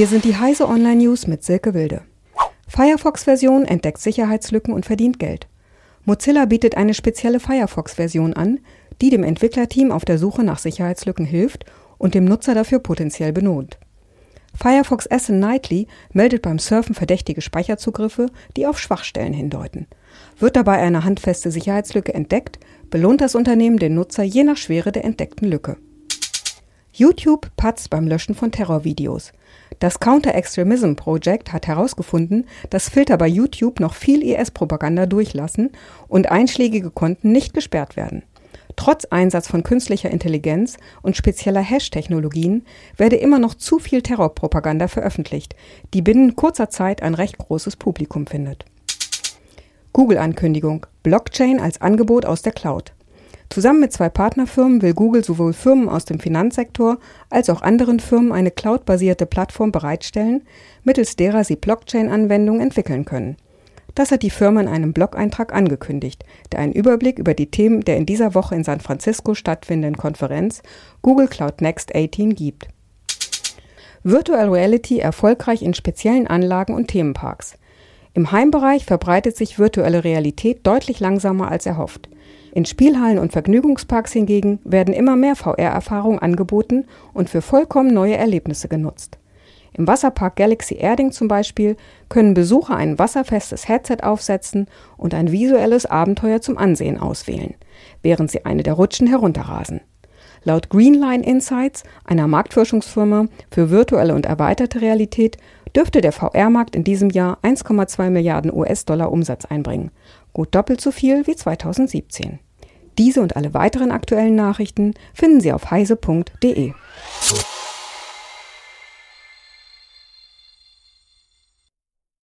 Hier sind die Heise Online News mit Silke Wilde. Firefox-Version entdeckt Sicherheitslücken und verdient Geld. Mozilla bietet eine spezielle Firefox-Version an, die dem Entwicklerteam auf der Suche nach Sicherheitslücken hilft und dem Nutzer dafür potenziell belohnt. Firefox Ascent Nightly meldet beim Surfen verdächtige Speicherzugriffe, die auf Schwachstellen hindeuten. Wird dabei eine handfeste Sicherheitslücke entdeckt, belohnt das Unternehmen den Nutzer je nach Schwere der entdeckten Lücke. YouTube patzt beim Löschen von Terrorvideos. Das Counter-Extremism Project hat herausgefunden, dass Filter bei YouTube noch viel IS-Propaganda durchlassen und einschlägige Konten nicht gesperrt werden. Trotz Einsatz von künstlicher Intelligenz und spezieller Hash-Technologien werde immer noch zu viel Terrorpropaganda veröffentlicht, die binnen kurzer Zeit ein recht großes Publikum findet. Google-Ankündigung: Blockchain als Angebot aus der Cloud. Zusammen mit zwei Partnerfirmen will Google sowohl Firmen aus dem Finanzsektor als auch anderen Firmen eine cloudbasierte Plattform bereitstellen, mittels derer sie Blockchain-Anwendungen entwickeln können. Das hat die Firma in einem Blog-Eintrag angekündigt, der einen Überblick über die Themen der in dieser Woche in San Francisco stattfindenden Konferenz Google Cloud Next 18 gibt. Virtual Reality erfolgreich in speziellen Anlagen und Themenparks. Im Heimbereich verbreitet sich virtuelle Realität deutlich langsamer als erhofft. In Spielhallen und Vergnügungsparks hingegen werden immer mehr VR-Erfahrungen angeboten und für vollkommen neue Erlebnisse genutzt. Im Wasserpark Galaxy Erding zum Beispiel können Besucher ein wasserfestes Headset aufsetzen und ein visuelles Abenteuer zum Ansehen auswählen, während sie eine der Rutschen herunterrasen. Laut Greenline Insights, einer Marktforschungsfirma für virtuelle und erweiterte Realität, dürfte der VR-Markt in diesem Jahr 1,2 Milliarden US-Dollar Umsatz einbringen, gut doppelt so viel wie 2017. Diese und alle weiteren aktuellen Nachrichten finden Sie auf heise.de.